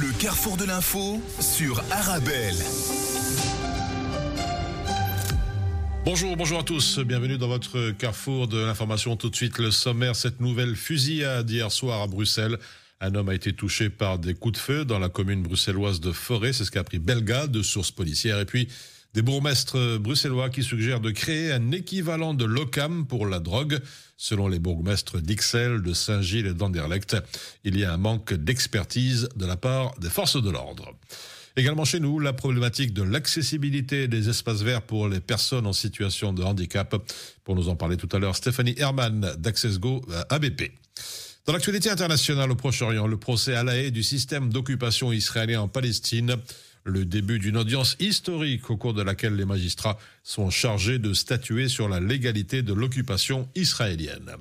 Le carrefour de l'info sur Arabelle. Bonjour, bonjour à tous. Bienvenue dans votre carrefour de l'information. Tout de suite, le sommaire, cette nouvelle fusillade hier soir à Bruxelles. Un homme a été touché par des coups de feu dans la commune bruxelloise de Forêt. C'est ce qu'a appris Belga de sources policières. Et puis, des bourgmestres bruxellois qui suggèrent de créer un équivalent de l'OCAM pour la drogue. Selon les bourgmestres d'Ixelles, de Saint-Gilles et d'Anderlecht, il y a un manque d'expertise de la part des forces de l'ordre. Également chez nous, la problématique de l'accessibilité des espaces verts pour les personnes en situation de handicap. Pour nous en parler tout à l'heure, Stéphanie Herman d'AccessGo euh, ABP. Dans l'actualité internationale au Proche-Orient, le procès à la haie du système d'occupation israélien en Palestine le début d'une audience historique au cours de laquelle les magistrats sont chargés de statuer sur la légalité de l'occupation israélienne.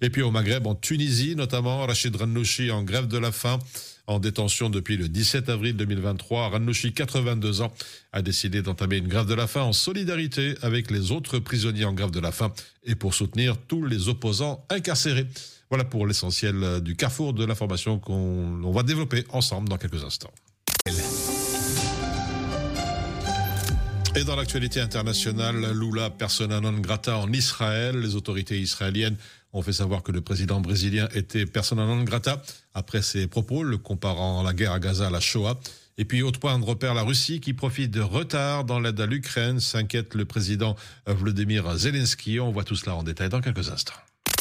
Et puis au Maghreb, en Tunisie notamment, Rachid Rannouchi en grève de la faim, en détention depuis le 17 avril 2023. Rannouchi, 82 ans, a décidé d'entamer une grève de la faim en solidarité avec les autres prisonniers en grève de la faim et pour soutenir tous les opposants incarcérés. Voilà pour l'essentiel du carrefour de l'information qu'on va développer ensemble dans quelques instants. Et dans l'actualité internationale, Lula persona non grata en Israël. Les autorités israéliennes ont fait savoir que le président brésilien était persona non grata après ses propos, le comparant la guerre à Gaza à la Shoah. Et puis, autre point de repère, la Russie qui profite de retard dans l'aide à l'Ukraine, s'inquiète le président Vladimir Zelensky. On voit tout cela en détail dans quelques instants.